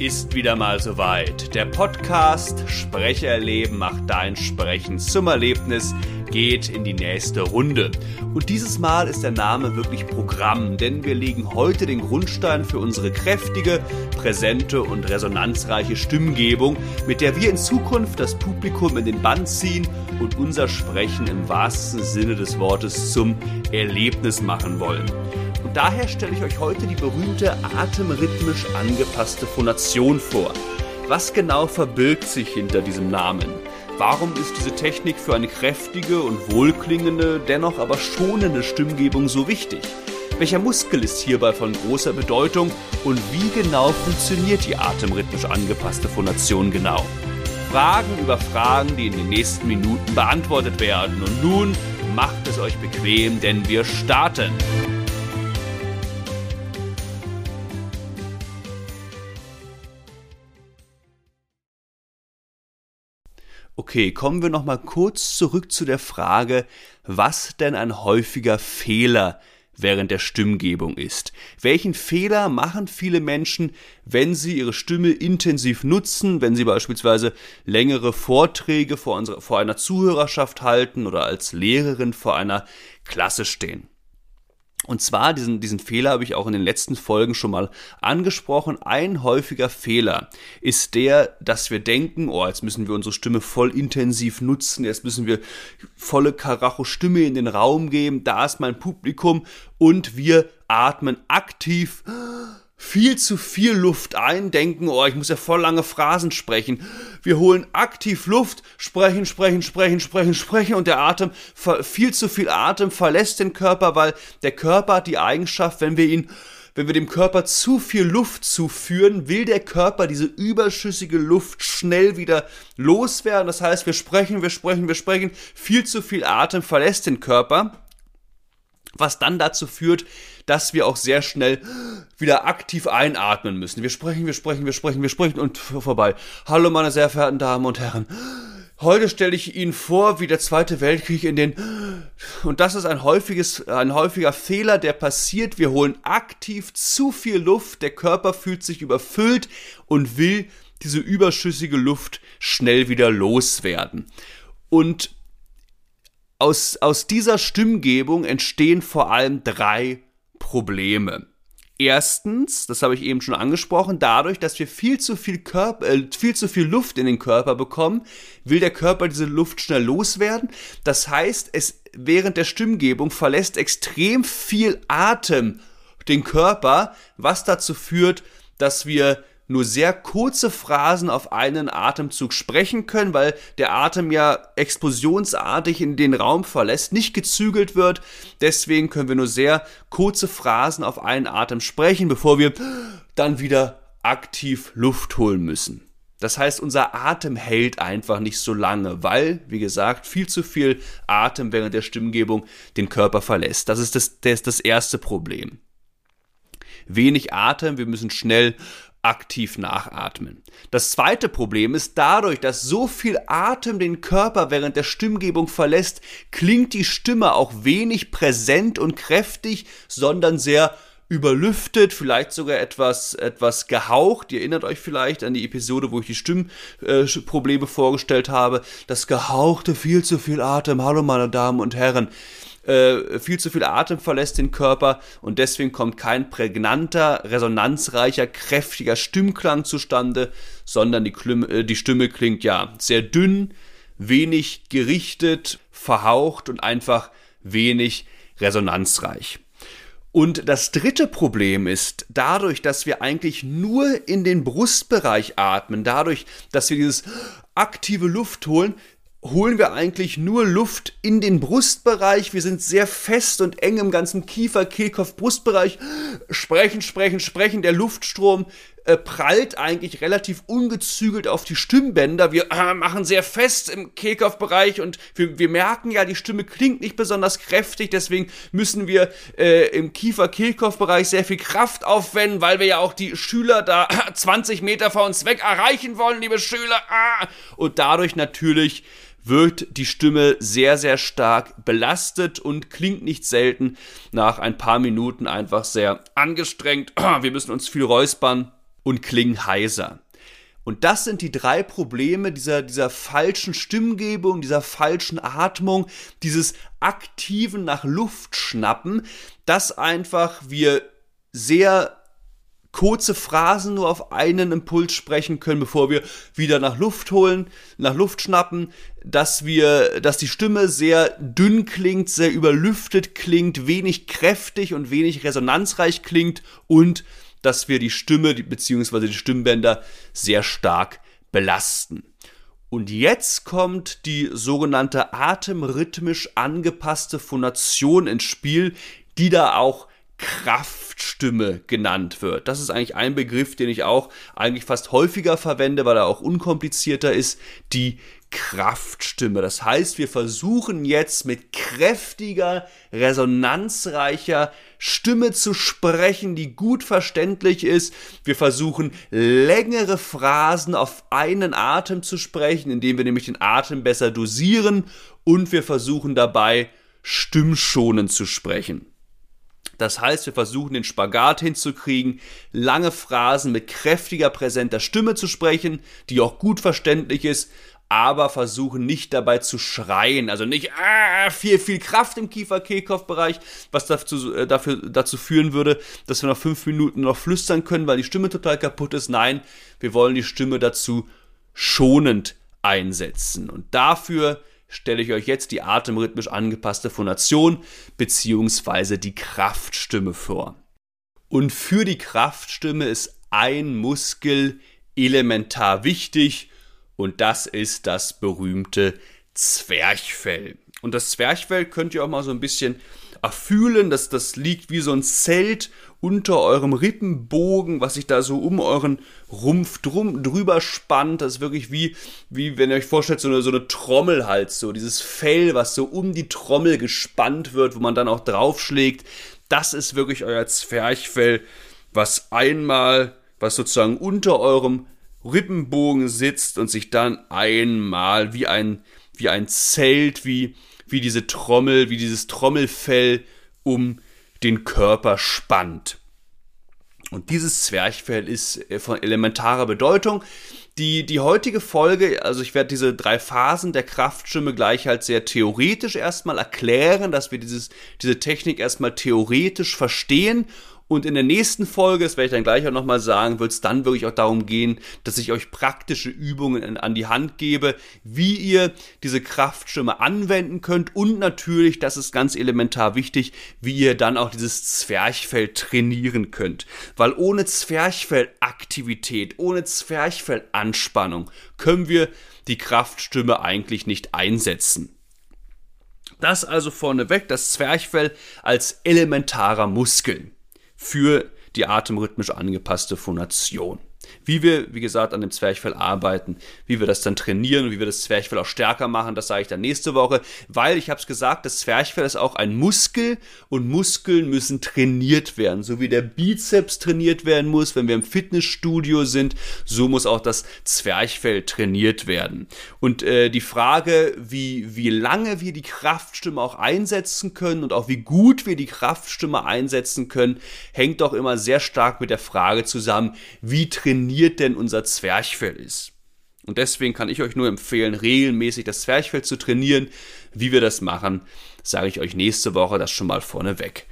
Ist wieder mal soweit. Der Podcast Sprecherleben macht dein Sprechen zum Erlebnis geht in die nächste Runde. Und dieses Mal ist der Name wirklich Programm, denn wir legen heute den Grundstein für unsere kräftige, präsente und resonanzreiche Stimmgebung, mit der wir in Zukunft das Publikum in den Bann ziehen und unser Sprechen im wahrsten Sinne des Wortes zum Erlebnis machen wollen. Und daher stelle ich euch heute die berühmte atemrhythmisch angepasste Phonation vor. Was genau verbirgt sich hinter diesem Namen? Warum ist diese Technik für eine kräftige und wohlklingende, dennoch aber schonende Stimmgebung so wichtig? Welcher Muskel ist hierbei von großer Bedeutung und wie genau funktioniert die atemrhythmisch angepasste Phonation genau? Fragen über Fragen, die in den nächsten Minuten beantwortet werden. Und nun macht es euch bequem, denn wir starten. Okay, kommen wir noch mal kurz zurück zu der Frage, was denn ein häufiger Fehler während der Stimmgebung ist. Welchen Fehler machen viele Menschen, wenn sie ihre Stimme intensiv nutzen, wenn sie beispielsweise längere Vorträge vor, unserer, vor einer Zuhörerschaft halten oder als Lehrerin vor einer Klasse stehen? Und zwar, diesen, diesen Fehler habe ich auch in den letzten Folgen schon mal angesprochen. Ein häufiger Fehler ist der, dass wir denken, oh, jetzt müssen wir unsere Stimme voll intensiv nutzen, jetzt müssen wir volle Karacho-Stimme in den Raum geben, da ist mein Publikum und wir atmen aktiv viel zu viel Luft ein, denken, oh, ich muss ja voll lange Phrasen sprechen. Wir holen aktiv Luft, sprechen, sprechen, sprechen, sprechen, sprechen und der Atem, viel zu viel Atem verlässt den Körper, weil der Körper hat die Eigenschaft, wenn wir ihn wenn wir dem Körper zu viel Luft zuführen, will der Körper diese überschüssige Luft schnell wieder loswerden. Das heißt, wir sprechen, wir sprechen, wir sprechen, viel zu viel Atem verlässt den Körper was dann dazu führt, dass wir auch sehr schnell wieder aktiv einatmen müssen. Wir sprechen, wir sprechen, wir sprechen, wir sprechen und vorbei. Hallo meine sehr verehrten Damen und Herren. Heute stelle ich Ihnen vor, wie der Zweite Weltkrieg in den und das ist ein häufiges ein häufiger Fehler, der passiert. Wir holen aktiv zu viel Luft, der Körper fühlt sich überfüllt und will diese überschüssige Luft schnell wieder loswerden. Und aus, aus dieser Stimmgebung entstehen vor allem drei Probleme. Erstens, das habe ich eben schon angesprochen, dadurch, dass wir viel zu viel, Körper, äh, viel zu viel Luft in den Körper bekommen, will der Körper diese Luft schnell loswerden. Das heißt, es während der Stimmgebung verlässt extrem viel Atem den Körper, was dazu führt, dass wir nur sehr kurze Phrasen auf einen Atemzug sprechen können, weil der Atem ja explosionsartig in den Raum verlässt, nicht gezügelt wird. Deswegen können wir nur sehr kurze Phrasen auf einen Atem sprechen, bevor wir dann wieder aktiv Luft holen müssen. Das heißt, unser Atem hält einfach nicht so lange, weil, wie gesagt, viel zu viel Atem während der Stimmgebung den Körper verlässt. Das ist das, das, ist das erste Problem. Wenig Atem, wir müssen schnell aktiv nachatmen. Das zweite Problem ist, dadurch, dass so viel Atem den Körper während der Stimmgebung verlässt, klingt die Stimme auch wenig präsent und kräftig, sondern sehr überlüftet, vielleicht sogar etwas, etwas gehaucht. Ihr erinnert euch vielleicht an die Episode, wo ich die Stimmprobleme vorgestellt habe. Das gehauchte, viel zu viel Atem. Hallo meine Damen und Herren. Äh, viel zu viel Atem verlässt den Körper und deswegen kommt kein prägnanter, resonanzreicher, kräftiger Stimmklang zustande, sondern die, Klüm äh, die Stimme klingt ja sehr dünn, wenig gerichtet, verhaucht und einfach wenig resonanzreich. Und das dritte Problem ist, dadurch, dass wir eigentlich nur in den Brustbereich atmen, dadurch, dass wir dieses aktive Luft holen, holen wir eigentlich nur Luft in den Brustbereich. Wir sind sehr fest und eng im ganzen Kiefer, Kehlkopf, Brustbereich. Sprechen, sprechen, sprechen. Der Luftstrom äh, prallt eigentlich relativ ungezügelt auf die Stimmbänder. Wir äh, machen sehr fest im Kehlkopfbereich und wir, wir, merken ja, die Stimme klingt nicht besonders kräftig. Deswegen müssen wir äh, im Kiefer-Kehlkopfbereich sehr viel Kraft aufwenden, weil wir ja auch die Schüler da 20 Meter vor uns weg erreichen wollen, liebe Schüler. Ah. Und dadurch natürlich wird die Stimme sehr, sehr stark belastet und klingt nicht selten nach ein paar Minuten einfach sehr angestrengt. Wir müssen uns viel räuspern. Und klingen heiser. Und das sind die drei Probleme dieser, dieser falschen Stimmgebung, dieser falschen Atmung, dieses aktiven nach Luft schnappen, dass einfach wir sehr kurze Phrasen nur auf einen Impuls sprechen können, bevor wir wieder nach Luft holen, nach Luft schnappen, dass wir, dass die Stimme sehr dünn klingt, sehr überlüftet klingt, wenig kräftig und wenig resonanzreich klingt und dass wir die Stimme bzw. die Stimmbänder sehr stark belasten. Und jetzt kommt die sogenannte atemrhythmisch angepasste Phonation ins Spiel, die da auch Kraftstimme genannt wird. Das ist eigentlich ein Begriff, den ich auch eigentlich fast häufiger verwende, weil er auch unkomplizierter ist, die Kraftstimme. Das heißt, wir versuchen jetzt mit kräftiger, resonanzreicher Stimme zu sprechen, die gut verständlich ist. Wir versuchen längere Phrasen auf einen Atem zu sprechen, indem wir nämlich den Atem besser dosieren und wir versuchen dabei stimmschonend zu sprechen. Das heißt, wir versuchen den Spagat hinzukriegen, lange Phrasen mit kräftiger, präsenter Stimme zu sprechen, die auch gut verständlich ist, aber versuchen nicht dabei zu schreien, also nicht ah, viel, viel Kraft im Kiefer-Kehlkopf-Bereich, was dazu, äh, dafür, dazu führen würde, dass wir nach fünf Minuten noch flüstern können, weil die Stimme total kaputt ist. Nein, wir wollen die Stimme dazu schonend einsetzen. Und dafür stelle ich euch jetzt die atemrhythmisch angepasste Phonation bzw. die Kraftstimme vor. Und für die Kraftstimme ist ein Muskel elementar wichtig und das ist das berühmte Zwerchfell. Und das Zwerchfell könnt ihr auch mal so ein bisschen erfühlen, dass das liegt wie so ein Zelt unter eurem Rippenbogen, was sich da so um euren Rumpf drum, drüber spannt. Das ist wirklich wie, wie wenn ihr euch vorstellt, so eine, so eine Trommel halt, so dieses Fell, was so um die Trommel gespannt wird, wo man dann auch draufschlägt. Das ist wirklich euer Zwerchfell, was einmal, was sozusagen unter eurem Rippenbogen sitzt und sich dann einmal wie ein, wie ein Zelt, wie, wie diese Trommel, wie dieses Trommelfell um den Körper spannt. Und dieses Zwerchfell ist äh, von elementarer Bedeutung. Die, die heutige Folge, also ich werde diese drei Phasen der Kraftstimme gleich halt sehr theoretisch erstmal erklären, dass wir dieses, diese Technik erstmal theoretisch verstehen und in der nächsten Folge, das werde ich dann gleich auch nochmal sagen, wird es dann wirklich auch darum gehen, dass ich euch praktische Übungen an die Hand gebe, wie ihr diese Kraftstimme anwenden könnt und natürlich, das ist ganz elementar wichtig, wie ihr dann auch dieses Zwerchfell trainieren könnt. Weil ohne Zwerchfellaktivität, ohne Zwerchfellanspannung können wir die Kraftstimme eigentlich nicht einsetzen. Das also vorneweg, das Zwerchfell als elementarer Muskel für die atemrhythmisch angepasste Phonation. Wie wir, wie gesagt, an dem Zwerchfell arbeiten, wie wir das dann trainieren und wie wir das Zwerchfell auch stärker machen, das sage ich dann nächste Woche, weil ich habe es gesagt, das Zwerchfell ist auch ein Muskel und Muskeln müssen trainiert werden. So wie der Bizeps trainiert werden muss, wenn wir im Fitnessstudio sind, so muss auch das Zwerchfell trainiert werden. Und äh, die Frage, wie, wie lange wir die Kraftstimme auch einsetzen können und auch wie gut wir die Kraftstimme einsetzen können, hängt doch immer sehr stark mit der Frage zusammen, wie trainieren trainiert denn unser Zwerchfell ist. Und deswegen kann ich euch nur empfehlen, regelmäßig das Zwerchfell zu trainieren. Wie wir das machen, sage ich euch nächste Woche das schon mal vorneweg.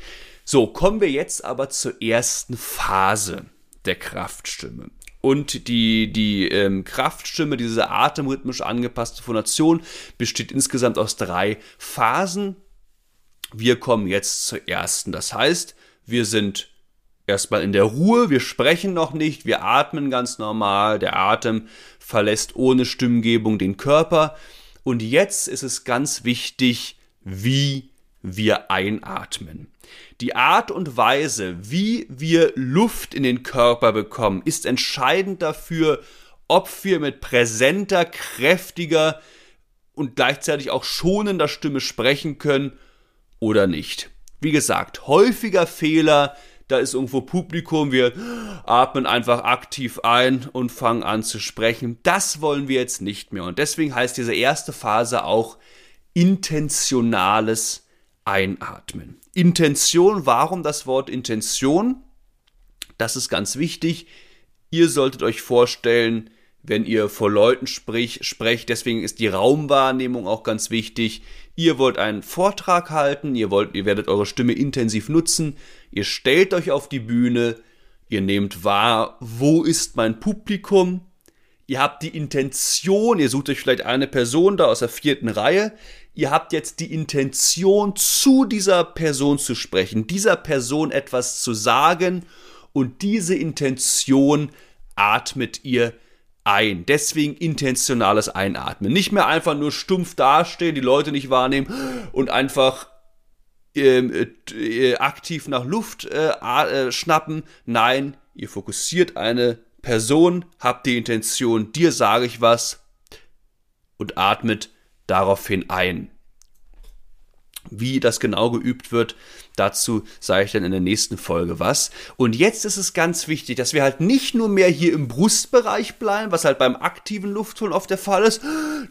So, kommen wir jetzt aber zur ersten Phase der Kraftstimme. Und die, die ähm, Kraftstimme, diese atemrhythmisch angepasste Phonation, besteht insgesamt aus drei Phasen. Wir kommen jetzt zur ersten. Das heißt, wir sind erstmal in der Ruhe, wir sprechen noch nicht, wir atmen ganz normal, der Atem verlässt ohne Stimmgebung den Körper. Und jetzt ist es ganz wichtig, wie wir einatmen. Die Art und Weise, wie wir Luft in den Körper bekommen, ist entscheidend dafür, ob wir mit präsenter, kräftiger und gleichzeitig auch schonender Stimme sprechen können oder nicht. Wie gesagt, häufiger Fehler da ist irgendwo Publikum, wir atmen einfach aktiv ein und fangen an zu sprechen. Das wollen wir jetzt nicht mehr. Und deswegen heißt diese erste Phase auch intentionales Einatmen. Intention, warum das Wort Intention? Das ist ganz wichtig. Ihr solltet euch vorstellen, wenn ihr vor Leuten sprich, sprecht, deswegen ist die Raumwahrnehmung auch ganz wichtig. Ihr wollt einen Vortrag halten, ihr wollt, ihr werdet eure Stimme intensiv nutzen, ihr stellt euch auf die Bühne, ihr nehmt wahr, wo ist mein Publikum, ihr habt die Intention, ihr sucht euch vielleicht eine Person da aus der vierten Reihe, ihr habt jetzt die Intention, zu dieser Person zu sprechen, dieser Person etwas zu sagen und diese Intention atmet ihr ein. Deswegen intentionales Einatmen. Nicht mehr einfach nur stumpf dastehen, die Leute nicht wahrnehmen und einfach ähm, äh, aktiv nach Luft äh, äh, schnappen. Nein, ihr fokussiert eine Person, habt die Intention, dir sage ich was und atmet daraufhin ein. Wie das genau geübt wird, dazu sage ich dann in der nächsten Folge was. Und jetzt ist es ganz wichtig, dass wir halt nicht nur mehr hier im Brustbereich bleiben, was halt beim aktiven Luftholen oft der Fall ist.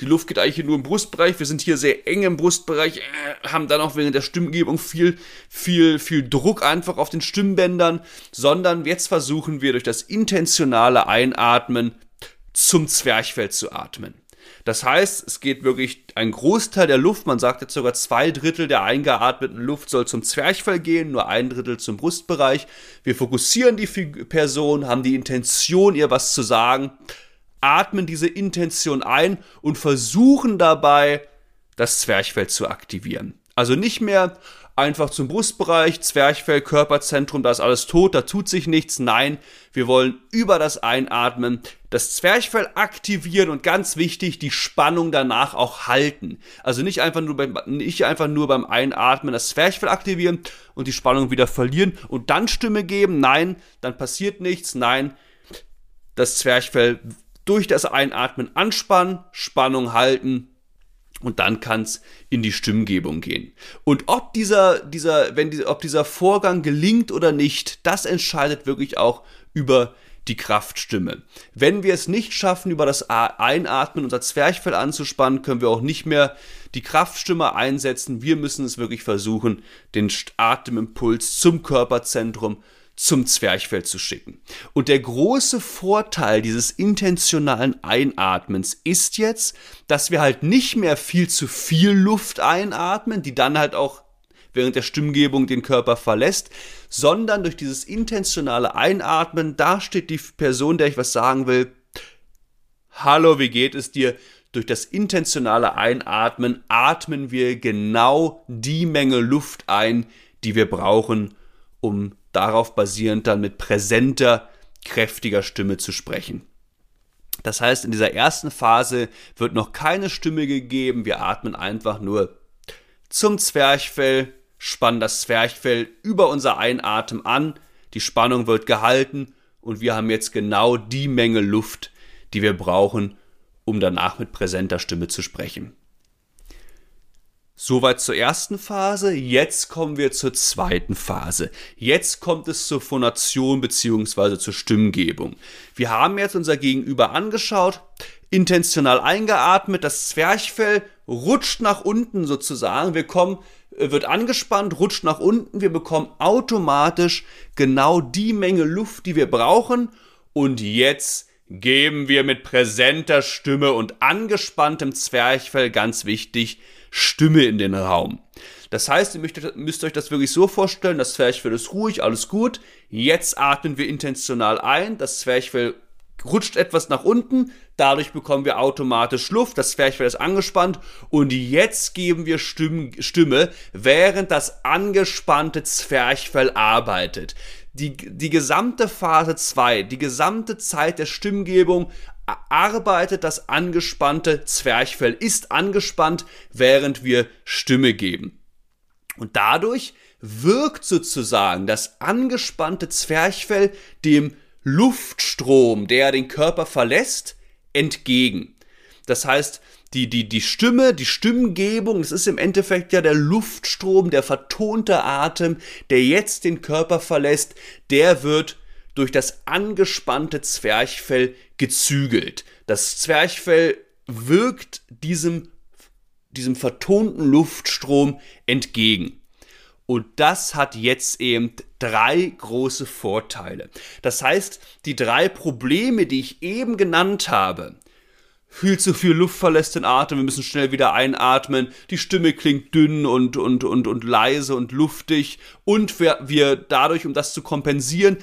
Die Luft geht eigentlich nur im Brustbereich. Wir sind hier sehr eng im Brustbereich, äh, haben dann auch während der Stimmgebung viel, viel, viel Druck einfach auf den Stimmbändern, sondern jetzt versuchen wir durch das intentionale Einatmen zum Zwerchfell zu atmen. Das heißt, es geht wirklich ein Großteil der Luft, man sagt jetzt sogar zwei Drittel der eingeatmeten Luft soll zum Zwerchfell gehen, nur ein Drittel zum Brustbereich. Wir fokussieren die Person, haben die Intention, ihr was zu sagen, atmen diese Intention ein und versuchen dabei, das Zwerchfell zu aktivieren. Also nicht mehr einfach zum Brustbereich, Zwerchfell, Körperzentrum, da ist alles tot, da tut sich nichts. Nein, wir wollen über das Einatmen das Zwerchfell aktivieren und ganz wichtig, die Spannung danach auch halten. Also nicht einfach nur beim, nicht einfach nur beim Einatmen das Zwerchfell aktivieren und die Spannung wieder verlieren und dann Stimme geben. Nein, dann passiert nichts. Nein, das Zwerchfell durch das Einatmen anspannen, Spannung halten und dann kann es in die Stimmgebung gehen. Und ob dieser, dieser, wenn die, ob dieser Vorgang gelingt oder nicht, das entscheidet wirklich auch über die Kraftstimme. Wenn wir es nicht schaffen, über das Einatmen unser Zwerchfell anzuspannen, können wir auch nicht mehr die Kraftstimme einsetzen. Wir müssen es wirklich versuchen, den Atemimpuls zum Körperzentrum zum Zwerchfell zu schicken. Und der große Vorteil dieses intentionalen Einatmens ist jetzt, dass wir halt nicht mehr viel zu viel Luft einatmen, die dann halt auch während der Stimmgebung den Körper verlässt, sondern durch dieses intentionale Einatmen, da steht die Person, der ich was sagen will, Hallo, wie geht es dir? Durch das intentionale Einatmen atmen wir genau die Menge Luft ein, die wir brauchen, um darauf basierend dann mit präsenter, kräftiger Stimme zu sprechen. Das heißt, in dieser ersten Phase wird noch keine Stimme gegeben. Wir atmen einfach nur zum Zwerchfell, spannen das Zwerchfell über unser Einatmen an. Die Spannung wird gehalten und wir haben jetzt genau die Menge Luft, die wir brauchen, um danach mit präsenter Stimme zu sprechen. Soweit zur ersten Phase. Jetzt kommen wir zur zweiten Phase. Jetzt kommt es zur Phonation bzw. zur Stimmgebung. Wir haben jetzt unser Gegenüber angeschaut, intentional eingeatmet, das Zwerchfell rutscht nach unten sozusagen. Wir kommen, äh, wird angespannt, rutscht nach unten. Wir bekommen automatisch genau die Menge Luft, die wir brauchen. Und jetzt geben wir mit präsenter Stimme und angespanntem Zwerchfell, ganz wichtig, Stimme in den Raum. Das heißt, ihr müsst, müsst euch das wirklich so vorstellen, das Zwerchfell ist ruhig, alles gut. Jetzt atmen wir intentional ein, das Zwerchfell rutscht etwas nach unten, dadurch bekommen wir automatisch Luft, das Zwerchfell ist angespannt und jetzt geben wir Stimme, während das angespannte Zwerchfell arbeitet. Die, die gesamte Phase 2, die gesamte Zeit der Stimmgebung arbeitet das angespannte Zwerchfell, ist angespannt, während wir Stimme geben. Und dadurch wirkt sozusagen das angespannte Zwerchfell dem Luftstrom, der den Körper verlässt, entgegen. Das heißt, die, die, die Stimme, die Stimmgebung, es ist im Endeffekt ja der Luftstrom, der vertonte Atem, der jetzt den Körper verlässt, der wird durch das angespannte Zwerchfell gezügelt. Das Zwerchfell wirkt diesem, diesem vertonten Luftstrom entgegen. Und das hat jetzt eben drei große Vorteile. Das heißt, die drei Probleme, die ich eben genannt habe, viel zu viel Luft verlässt den Atem, wir müssen schnell wieder einatmen, die Stimme klingt dünn und, und, und, und leise und luftig und wir, wir dadurch, um das zu kompensieren,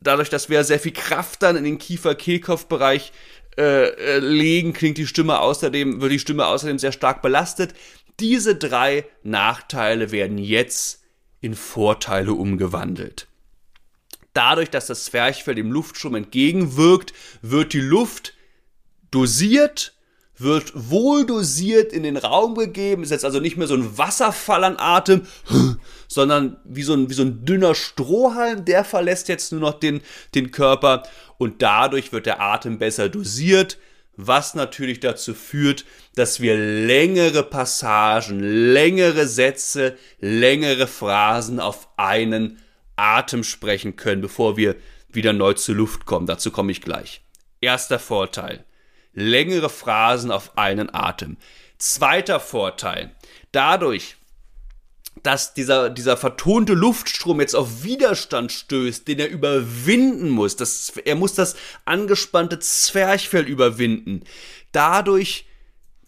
dadurch, dass wir sehr viel Kraft dann in den Kiefer-Kehlkopf-Bereich äh, äh, legen, klingt die Stimme außerdem, wird die Stimme außerdem sehr stark belastet. Diese drei Nachteile werden jetzt in Vorteile umgewandelt. Dadurch, dass das Zwerchfell dem Luftstrom entgegenwirkt, wird die Luft dosiert, wird wohl dosiert in den Raum gegeben, ist jetzt also nicht mehr so ein Wasserfall an Atem, sondern wie so ein, wie so ein dünner Strohhalm, der verlässt jetzt nur noch den, den Körper und dadurch wird der Atem besser dosiert, was natürlich dazu führt, dass wir längere Passagen, längere Sätze, längere Phrasen auf einen Atem sprechen können, bevor wir wieder neu zur Luft kommen. Dazu komme ich gleich. Erster Vorteil längere Phrasen auf einen Atem. Zweiter Vorteil. Dadurch, dass dieser, dieser vertonte Luftstrom jetzt auf Widerstand stößt, den er überwinden muss. Das, er muss das angespannte Zwerchfell überwinden. Dadurch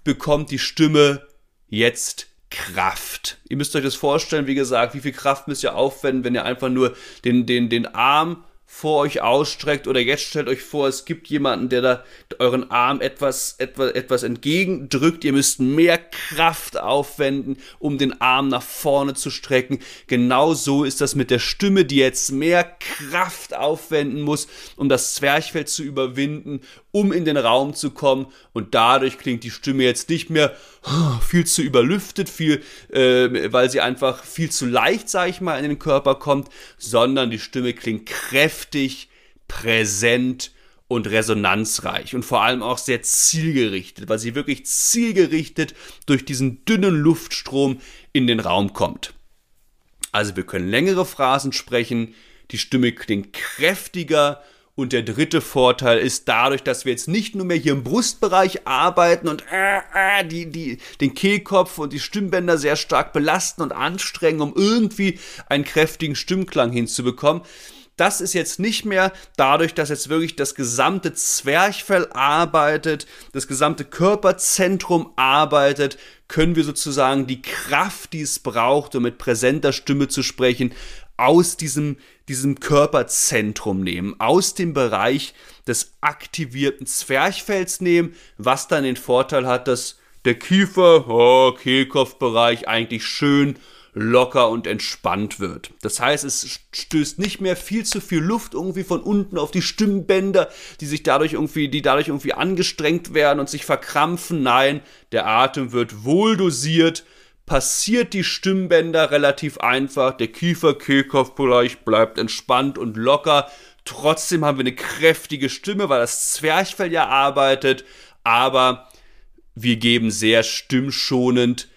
bekommt die Stimme jetzt Kraft. Ihr müsst euch das vorstellen, wie gesagt, wie viel Kraft müsst ihr aufwenden, wenn ihr einfach nur den, den, den Arm vor euch ausstreckt oder jetzt stellt euch vor, es gibt jemanden, der da euren Arm etwas, etwas, etwas entgegendrückt. Ihr müsst mehr Kraft aufwenden, um den Arm nach vorne zu strecken. Genau so ist das mit der Stimme, die jetzt mehr Kraft aufwenden muss, um das Zwerchfell zu überwinden, um in den Raum zu kommen. Und dadurch klingt die Stimme jetzt nicht mehr viel zu überlüftet, viel, äh, weil sie einfach viel zu leicht, sag ich mal, in den Körper kommt, sondern die Stimme klingt kräftig, präsent und resonanzreich und vor allem auch sehr zielgerichtet, weil sie wirklich zielgerichtet durch diesen dünnen Luftstrom in den Raum kommt. Also wir können längere Phrasen sprechen, die Stimme klingt kräftiger und der dritte Vorteil ist dadurch, dass wir jetzt nicht nur mehr hier im Brustbereich arbeiten und äh, äh, die, die, den Kehlkopf und die Stimmbänder sehr stark belasten und anstrengen, um irgendwie einen kräftigen Stimmklang hinzubekommen. Das ist jetzt nicht mehr dadurch, dass jetzt wirklich das gesamte Zwerchfell arbeitet, das gesamte Körperzentrum arbeitet, können wir sozusagen die Kraft, die es braucht, um mit präsenter Stimme zu sprechen, aus diesem, diesem Körperzentrum nehmen, aus dem Bereich des aktivierten Zwerchfells nehmen, was dann den Vorteil hat, dass der Kiefer, oh, Kehlkopfbereich eigentlich schön locker und entspannt wird. Das heißt, es stößt nicht mehr viel zu viel Luft irgendwie von unten auf die Stimmbänder, die sich dadurch irgendwie, die dadurch irgendwie angestrengt werden und sich verkrampfen. Nein, der Atem wird wohl dosiert, passiert die Stimmbänder relativ einfach, der Kiefer-Kehlkopfbereich bleibt entspannt und locker. Trotzdem haben wir eine kräftige Stimme, weil das Zwerchfell ja arbeitet, aber wir geben sehr stimmschonend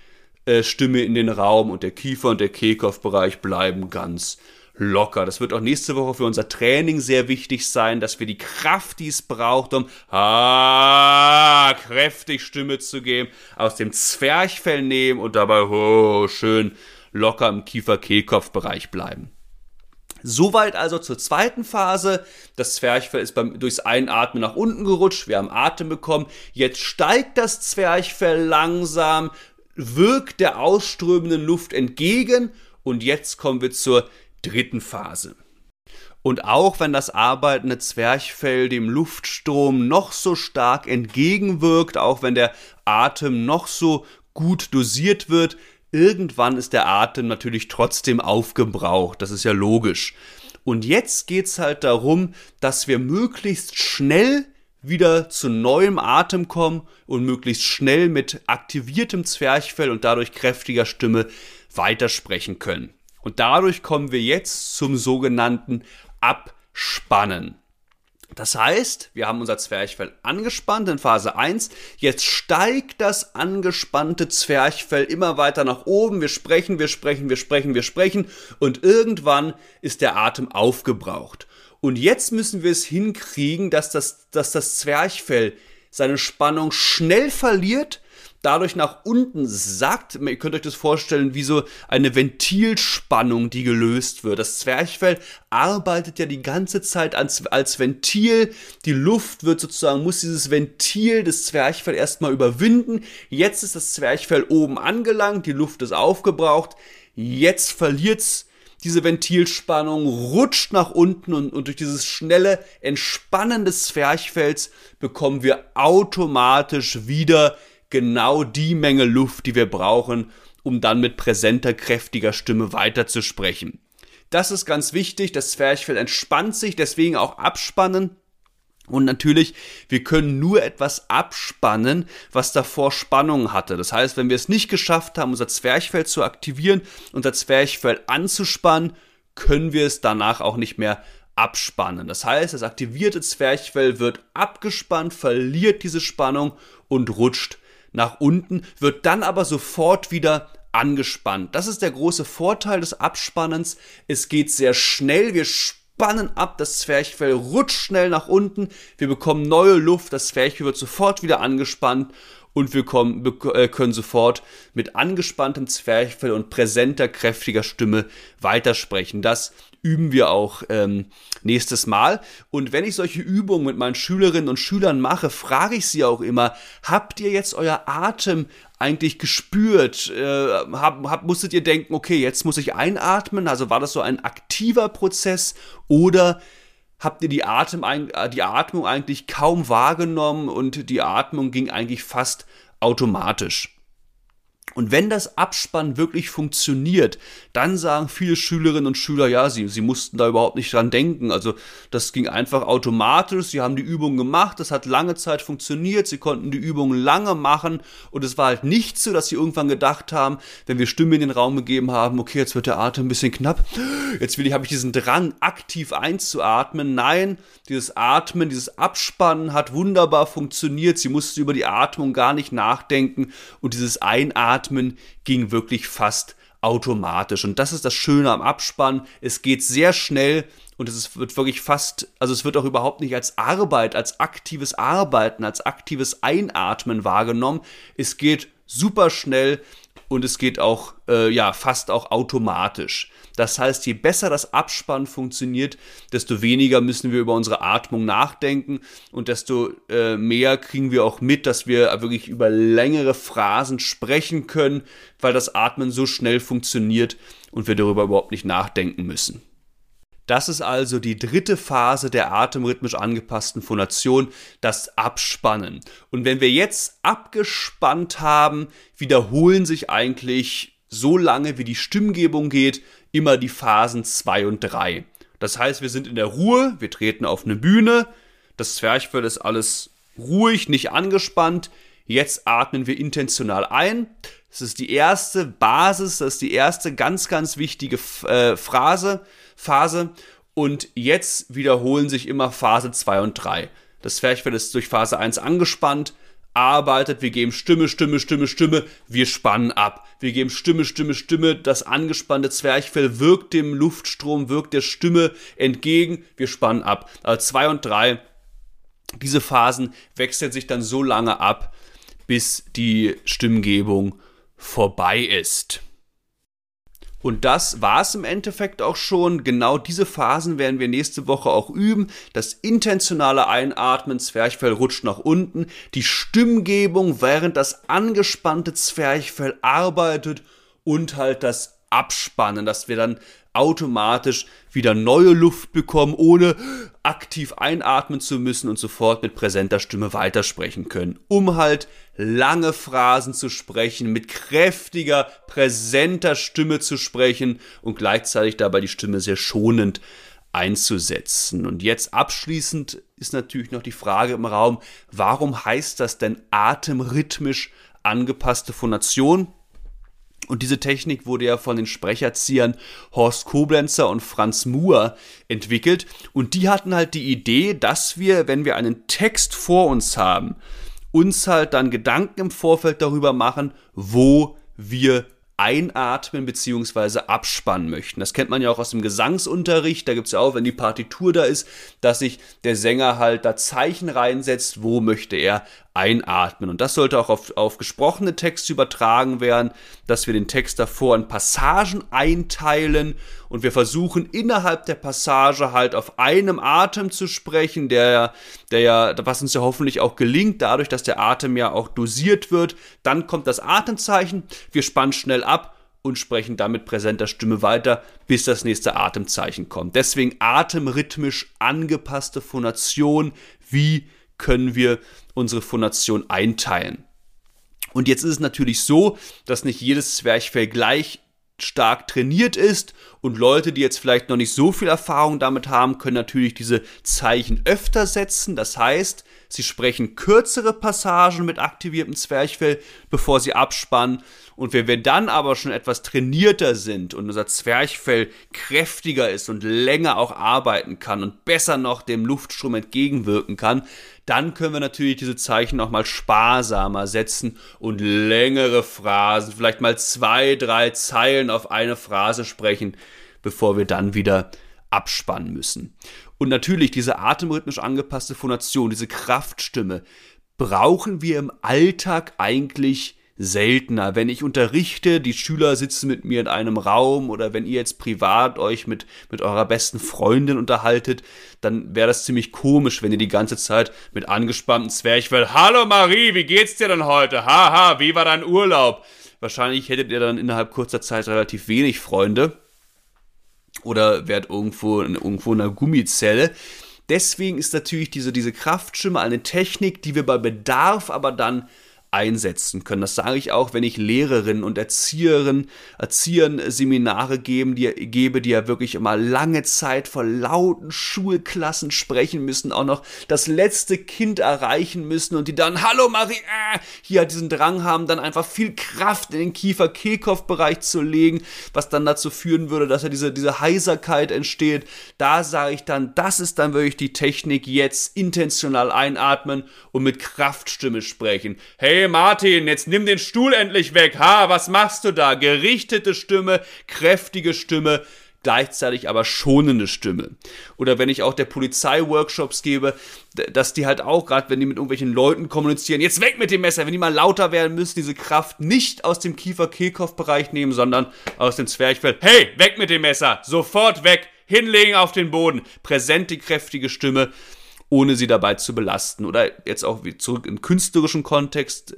äh, Stimme in den Raum und der Kiefer und der Kehlkopfbereich bleiben ganz locker. Das wird auch nächste Woche für unser Training sehr wichtig sein, dass wir die Kraft, die es braucht, um ah, kräftig Stimme zu geben, aus dem Zwerchfell nehmen und dabei oh, schön locker im Kiefer-Kehlkopf-Bereich bleiben. Soweit also zur zweiten Phase. Das Zwerchfell ist beim, durchs Einatmen nach unten gerutscht. Wir haben Atem bekommen. Jetzt steigt das Zwerchfell langsam, wirkt der ausströmenden Luft entgegen. Und jetzt kommen wir zur dritten Phase. Und auch wenn das arbeitende Zwerchfell dem Luftstrom noch so stark entgegenwirkt, auch wenn der Atem noch so gut dosiert wird, irgendwann ist der Atem natürlich trotzdem aufgebraucht. Das ist ja logisch. Und jetzt geht es halt darum, dass wir möglichst schnell wieder zu neuem Atem kommen und möglichst schnell mit aktiviertem Zwerchfell und dadurch kräftiger Stimme weitersprechen können. Und dadurch kommen wir jetzt zum sogenannten Abspannen. Das heißt, wir haben unser Zwerchfell angespannt in Phase 1. Jetzt steigt das angespannte Zwerchfell immer weiter nach oben. Wir sprechen, wir sprechen, wir sprechen, wir sprechen. Und irgendwann ist der Atem aufgebraucht. Und jetzt müssen wir es hinkriegen, dass das, dass das Zwerchfell seine Spannung schnell verliert dadurch nach unten sackt. Ihr könnt euch das vorstellen wie so eine Ventilspannung, die gelöst wird. Das Zwerchfell arbeitet ja die ganze Zeit als, als Ventil. Die Luft wird sozusagen, muss dieses Ventil des Zwerchfell erstmal überwinden. Jetzt ist das Zwerchfell oben angelangt, die Luft ist aufgebraucht. Jetzt verliert's diese Ventilspannung rutscht nach unten und, und durch dieses schnelle Entspannen des Zwerchfells bekommen wir automatisch wieder genau die Menge Luft, die wir brauchen, um dann mit präsenter, kräftiger Stimme weiterzusprechen. Das ist ganz wichtig, das Zwerchfell entspannt sich, deswegen auch abspannen. Und natürlich, wir können nur etwas abspannen, was davor Spannung hatte. Das heißt, wenn wir es nicht geschafft haben, unser Zwerchfell zu aktivieren, unser Zwerchfell anzuspannen, können wir es danach auch nicht mehr abspannen. Das heißt, das aktivierte Zwerchfell wird abgespannt, verliert diese Spannung und rutscht nach unten, wird dann aber sofort wieder angespannt. Das ist der große Vorteil des Abspannens. Es geht sehr schnell. Wir spannen ab, das Zwerchfell rutscht schnell nach unten, wir bekommen neue Luft, das Zwerchfell wird sofort wieder angespannt und wir kommen, äh, können sofort mit angespanntem Zwerchfell und präsenter, kräftiger Stimme weitersprechen. Das üben wir auch ähm, nächstes Mal. Und wenn ich solche Übungen mit meinen Schülerinnen und Schülern mache, frage ich sie auch immer, habt ihr jetzt euer Atem eigentlich gespürt? Äh, hab, hab, musstet ihr denken, okay, jetzt muss ich einatmen? Also war das so ein aktiver Prozess oder habt ihr die, Atem, die Atmung eigentlich kaum wahrgenommen und die Atmung ging eigentlich fast automatisch? Und wenn das Abspann wirklich funktioniert, dann sagen viele Schülerinnen und Schüler, ja, sie, sie mussten da überhaupt nicht dran denken. Also das ging einfach automatisch. Sie haben die Übung gemacht, das hat lange Zeit funktioniert, sie konnten die Übung lange machen und es war halt nicht so, dass sie irgendwann gedacht haben, wenn wir Stimme in den Raum gegeben haben, okay, jetzt wird der Atem ein bisschen knapp, jetzt will ich, habe ich diesen Drang, aktiv einzuatmen. Nein, dieses Atmen, dieses Abspannen hat wunderbar funktioniert. Sie mussten über die Atmung gar nicht nachdenken und dieses Einatmen Atmen ging wirklich fast automatisch. Und das ist das Schöne am Abspann. Es geht sehr schnell und es wird wirklich fast, also es wird auch überhaupt nicht als Arbeit, als aktives Arbeiten, als aktives Einatmen wahrgenommen. Es geht super schnell und es geht auch, äh, ja, fast auch automatisch. Das heißt, je besser das Abspannen funktioniert, desto weniger müssen wir über unsere Atmung nachdenken und desto äh, mehr kriegen wir auch mit, dass wir wirklich über längere Phrasen sprechen können, weil das Atmen so schnell funktioniert und wir darüber überhaupt nicht nachdenken müssen. Das ist also die dritte Phase der atemrhythmisch angepassten Phonation, das Abspannen. Und wenn wir jetzt abgespannt haben, wiederholen sich eigentlich so lange, wie die Stimmgebung geht, immer die Phasen 2 und 3. Das heißt, wir sind in der Ruhe, wir treten auf eine Bühne, das Zwerchfell ist alles ruhig, nicht angespannt. Jetzt atmen wir intentional ein. Das ist die erste Basis, das ist die erste ganz, ganz wichtige äh, Phrase, Phase. Und jetzt wiederholen sich immer Phase 2 und 3. Das Zwerchfell ist durch Phase 1 angespannt, arbeitet, wir geben Stimme, Stimme, Stimme, Stimme, wir spannen ab. Wir geben Stimme, Stimme, Stimme, das angespannte Zwerchfell wirkt dem Luftstrom, wirkt der Stimme entgegen, wir spannen ab. Also zwei und drei, diese Phasen wechseln sich dann so lange ab, bis die Stimmgebung vorbei ist. Und das war es im Endeffekt auch schon. Genau diese Phasen werden wir nächste Woche auch üben. Das intentionale Einatmen, Zwerchfell rutscht nach unten. Die Stimmgebung, während das angespannte Zwerchfell arbeitet. Und halt das Abspannen, dass wir dann automatisch wieder neue Luft bekommen, ohne aktiv einatmen zu müssen und sofort mit präsenter Stimme weitersprechen können, um halt lange Phrasen zu sprechen, mit kräftiger, präsenter Stimme zu sprechen und gleichzeitig dabei die Stimme sehr schonend einzusetzen. Und jetzt abschließend ist natürlich noch die Frage im Raum, warum heißt das denn atemrhythmisch angepasste Phonation? Und diese Technik wurde ja von den Sprecherziehern Horst Koblenzer und Franz Muhr entwickelt. Und die hatten halt die Idee, dass wir, wenn wir einen Text vor uns haben, uns halt dann Gedanken im Vorfeld darüber machen, wo wir einatmen bzw. abspannen möchten. Das kennt man ja auch aus dem Gesangsunterricht. Da gibt es ja auch, wenn die Partitur da ist, dass sich der Sänger halt da Zeichen reinsetzt, wo möchte er einatmen. Und das sollte auch auf, auf gesprochene Texte übertragen werden, dass wir den Text davor in Passagen einteilen und wir versuchen innerhalb der Passage halt auf einem Atem zu sprechen, der, der ja, was uns ja hoffentlich auch gelingt, dadurch, dass der Atem ja auch dosiert wird. Dann kommt das Atemzeichen, wir spannen schnell ab und sprechen dann mit präsenter Stimme weiter, bis das nächste Atemzeichen kommt. Deswegen atemrhythmisch angepasste Phonation, wie können wir unsere Phonation einteilen. Und jetzt ist es natürlich so, dass nicht jedes Zwerchfell gleich stark trainiert ist und Leute, die jetzt vielleicht noch nicht so viel Erfahrung damit haben, können natürlich diese Zeichen öfter setzen. Das heißt, sie sprechen kürzere Passagen mit aktiviertem Zwerchfell, bevor sie abspannen. Und wenn wir dann aber schon etwas trainierter sind und unser Zwerchfell kräftiger ist und länger auch arbeiten kann und besser noch dem Luftstrom entgegenwirken kann, dann können wir natürlich diese Zeichen auch mal sparsamer setzen und längere Phrasen, vielleicht mal zwei, drei Zeilen auf eine Phrase sprechen, bevor wir dann wieder abspannen müssen. Und natürlich diese atemrhythmisch angepasste Phonation, diese Kraftstimme, brauchen wir im Alltag eigentlich seltener. Wenn ich unterrichte, die Schüler sitzen mit mir in einem Raum oder wenn ihr jetzt privat euch mit, mit eurer besten Freundin unterhaltet, dann wäre das ziemlich komisch, wenn ihr die ganze Zeit mit angespannten Zwerchfell, Hallo Marie, wie geht's dir denn heute? Haha, wie war dein Urlaub? Wahrscheinlich hättet ihr dann innerhalb kurzer Zeit relativ wenig Freunde oder wärt irgendwo, irgendwo in einer Gummizelle. Deswegen ist natürlich diese, diese Kraftstimme eine Technik, die wir bei Bedarf aber dann einsetzen können. Das sage ich auch, wenn ich Lehrerinnen und Erzieherinnen, Erziehern Seminare geben, die, gebe, die ja wirklich immer lange Zeit vor lauten Schulklassen sprechen müssen, auch noch das letzte Kind erreichen müssen und die dann, hallo Marie, äh, hier diesen Drang haben, dann einfach viel Kraft in den Kiefer-Kehlkopf-Bereich zu legen, was dann dazu führen würde, dass ja diese, diese Heiserkeit entsteht. Da sage ich dann, das ist dann wirklich die Technik, jetzt intentional einatmen und mit Kraftstimme sprechen. Hey, Martin, jetzt nimm den Stuhl endlich weg. Ha, was machst du da? Gerichtete Stimme, kräftige Stimme, gleichzeitig aber schonende Stimme. Oder wenn ich auch der Polizei Workshops gebe, dass die halt auch, gerade wenn die mit irgendwelchen Leuten kommunizieren, jetzt weg mit dem Messer, wenn die mal lauter werden müssen, diese Kraft nicht aus dem Kiefer-Kehlkopf-Bereich nehmen, sondern aus dem Zwerchfell. Hey, weg mit dem Messer, sofort weg, hinlegen auf den Boden. Präsent die kräftige Stimme ohne sie dabei zu belasten. Oder jetzt auch zurück im künstlerischen Kontext.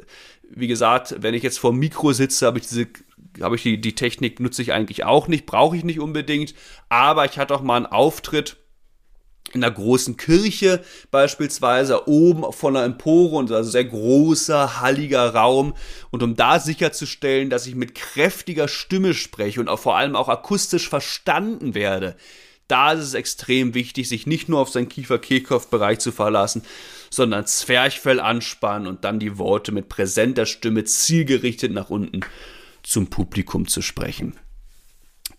Wie gesagt, wenn ich jetzt vor dem Mikro sitze, habe ich diese habe ich die, die Technik nutze ich eigentlich auch nicht, brauche ich nicht unbedingt, aber ich hatte auch mal einen Auftritt in einer großen Kirche beispielsweise, oben von einer Empore und also sehr großer, halliger Raum. Und um da sicherzustellen, dass ich mit kräftiger Stimme spreche und auch vor allem auch akustisch verstanden werde, da ist es extrem wichtig, sich nicht nur auf seinen Kiefer-Kehlkopf-Bereich zu verlassen, sondern Zwerchfell anspannen und dann die Worte mit präsenter Stimme zielgerichtet nach unten zum Publikum zu sprechen.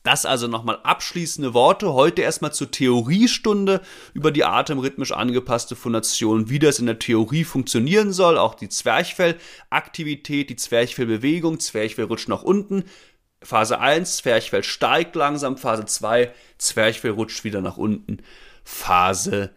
Das also nochmal abschließende Worte. Heute erstmal zur Theoriestunde über die atemrhythmisch angepasste Phonation, wie das in der Theorie funktionieren soll. Auch die Zwerchfellaktivität, die Zwerchfellbewegung, Zwerchfell rutscht nach unten, Phase 1, Zwerchfell steigt langsam, Phase 2, Zwerchfell rutscht wieder nach unten, Phase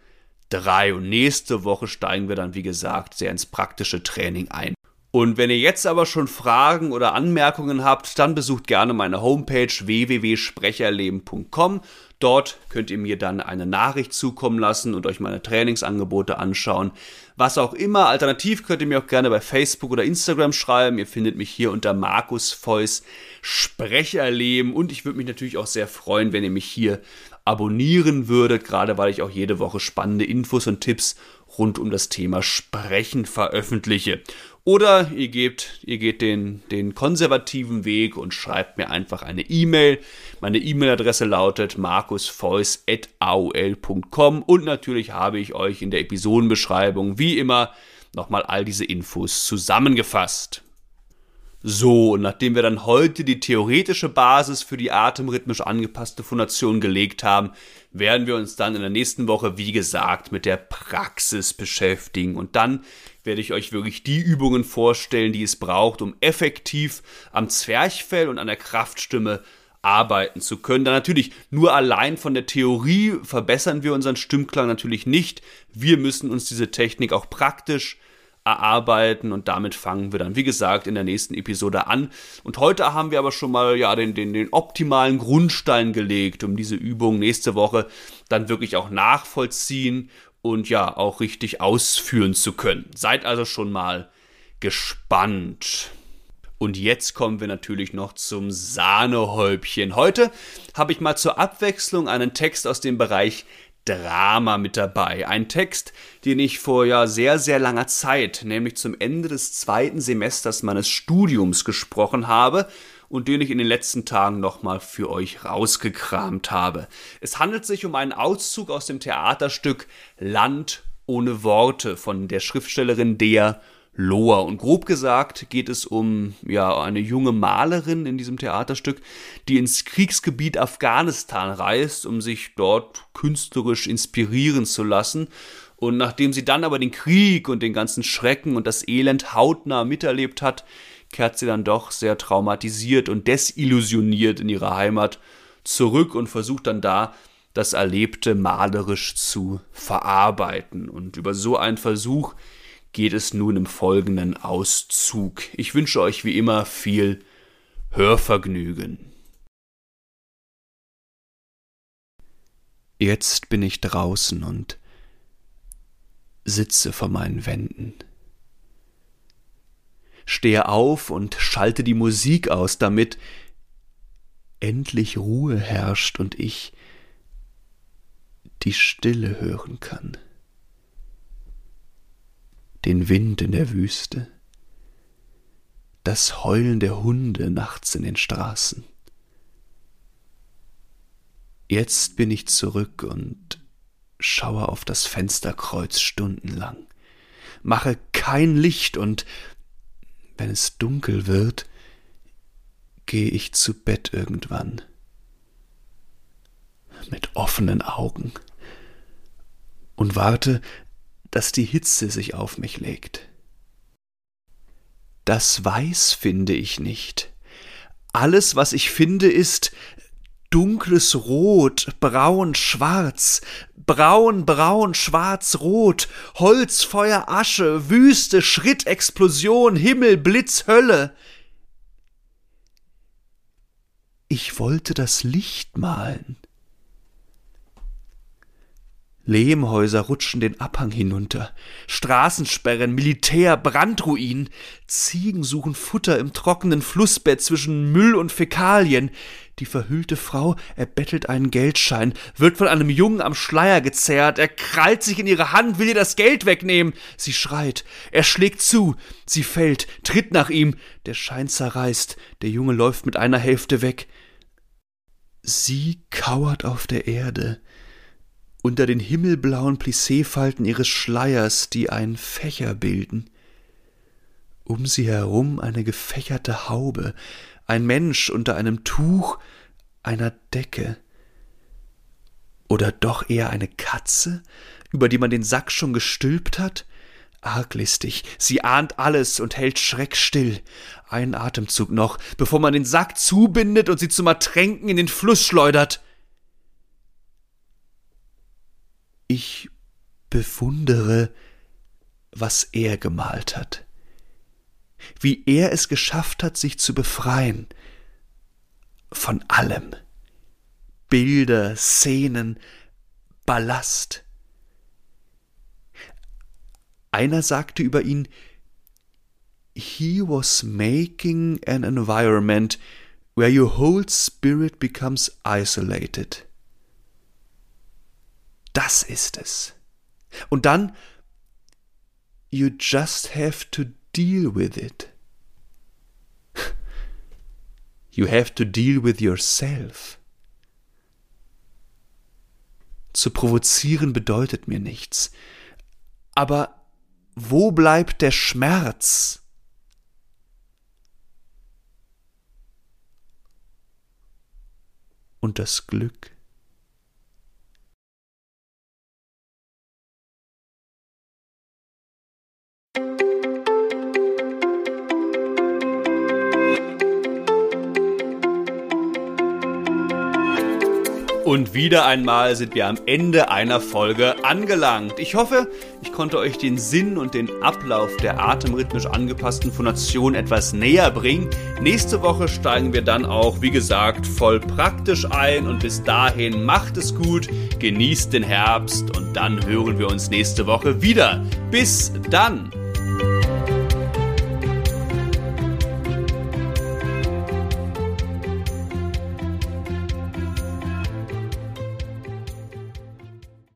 3. Und nächste Woche steigen wir dann, wie gesagt, sehr ins praktische Training ein. Und wenn ihr jetzt aber schon Fragen oder Anmerkungen habt, dann besucht gerne meine Homepage www.sprecherleben.com. Dort könnt ihr mir dann eine Nachricht zukommen lassen und euch meine Trainingsangebote anschauen. Was auch immer. Alternativ könnt ihr mir auch gerne bei Facebook oder Instagram schreiben. Ihr findet mich hier unter Markus Feuss Sprecherleben. Und ich würde mich natürlich auch sehr freuen, wenn ihr mich hier abonnieren würdet, gerade weil ich auch jede Woche spannende Infos und Tipps rund um das Thema Sprechen veröffentliche. Oder ihr gebt, ihr geht den, den konservativen Weg und schreibt mir einfach eine E-Mail. Meine E-Mail-Adresse lautet markusfeuss.aol.com und natürlich habe ich euch in der Episodenbeschreibung wie immer nochmal all diese Infos zusammengefasst. So, und nachdem wir dann heute die theoretische Basis für die atemrhythmisch angepasste Phonation gelegt haben, werden wir uns dann in der nächsten Woche, wie gesagt, mit der Praxis beschäftigen. Und dann werde ich euch wirklich die Übungen vorstellen, die es braucht, um effektiv am Zwerchfell und an der Kraftstimme arbeiten zu können. Dann natürlich nur allein von der Theorie verbessern wir unseren Stimmklang natürlich nicht. Wir müssen uns diese Technik auch praktisch erarbeiten und damit fangen wir dann, wie gesagt, in der nächsten Episode an. Und heute haben wir aber schon mal ja den, den, den optimalen Grundstein gelegt, um diese Übung nächste Woche dann wirklich auch nachvollziehen und ja auch richtig ausführen zu können. Seid also schon mal gespannt. Und jetzt kommen wir natürlich noch zum Sahnehäubchen. Heute habe ich mal zur Abwechslung einen Text aus dem Bereich Drama mit dabei. Ein Text, den ich vor ja sehr, sehr langer Zeit, nämlich zum Ende des zweiten Semesters meines Studiums gesprochen habe und den ich in den letzten Tagen nochmal für euch rausgekramt habe. Es handelt sich um einen Auszug aus dem Theaterstück Land ohne Worte von der Schriftstellerin Dea Lohr. Und grob gesagt geht es um ja eine junge Malerin in diesem Theaterstück, die ins Kriegsgebiet Afghanistan reist, um sich dort künstlerisch inspirieren zu lassen. Und nachdem sie dann aber den Krieg und den ganzen Schrecken und das Elend hautnah miterlebt hat, kehrt sie dann doch sehr traumatisiert und desillusioniert in ihre Heimat zurück und versucht dann da das Erlebte malerisch zu verarbeiten. Und über so einen Versuch geht es nun im folgenden Auszug. Ich wünsche euch wie immer viel Hörvergnügen. Jetzt bin ich draußen und sitze vor meinen Wänden. Stehe auf und schalte die Musik aus, damit endlich Ruhe herrscht und ich die Stille hören kann den Wind in der Wüste, das Heulen der Hunde nachts in den Straßen. Jetzt bin ich zurück und schaue auf das Fensterkreuz stundenlang, mache kein Licht und wenn es dunkel wird, gehe ich zu Bett irgendwann mit offenen Augen und warte, dass die Hitze sich auf mich legt. Das Weiß finde ich nicht. Alles, was ich finde, ist dunkles Rot, braun, schwarz, braun, braun, schwarz, rot, Holz, Feuer, Asche, Wüste, Schritt, Explosion, Himmel, Blitz, Hölle. Ich wollte das Licht malen. Lehmhäuser rutschen den Abhang hinunter, Straßensperren, Militär, Brandruinen, Ziegen suchen Futter im trockenen Flussbett zwischen Müll und Fäkalien, die verhüllte Frau erbettelt einen Geldschein, wird von einem Jungen am Schleier gezerrt, er krallt sich in ihre Hand, will ihr das Geld wegnehmen. Sie schreit, er schlägt zu, sie fällt, tritt nach ihm, der Schein zerreißt, der Junge läuft mit einer Hälfte weg. Sie kauert auf der Erde, unter den himmelblauen Plisséfalten ihres Schleiers, die einen Fächer bilden. Um sie herum eine gefächerte Haube, ein Mensch unter einem Tuch, einer Decke. Oder doch eher eine Katze, über die man den Sack schon gestülpt hat? Arglistig, sie ahnt alles und hält Schreck still. Ein Atemzug noch, bevor man den Sack zubindet und sie zum Ertränken in den Fluss schleudert. Ich bewundere, was er gemalt hat, wie er es geschafft hat, sich zu befreien von allem. Bilder, Szenen, Ballast. Einer sagte über ihn, He was making an environment where your whole spirit becomes isolated. Das ist es. Und dann, you just have to deal with it. You have to deal with yourself. Zu provozieren bedeutet mir nichts. Aber wo bleibt der Schmerz? Und das Glück? Und wieder einmal sind wir am Ende einer Folge angelangt. Ich hoffe, ich konnte euch den Sinn und den Ablauf der atemrhythmisch angepassten Phonation etwas näher bringen. Nächste Woche steigen wir dann auch, wie gesagt, voll praktisch ein und bis dahin macht es gut, genießt den Herbst und dann hören wir uns nächste Woche wieder. Bis dann!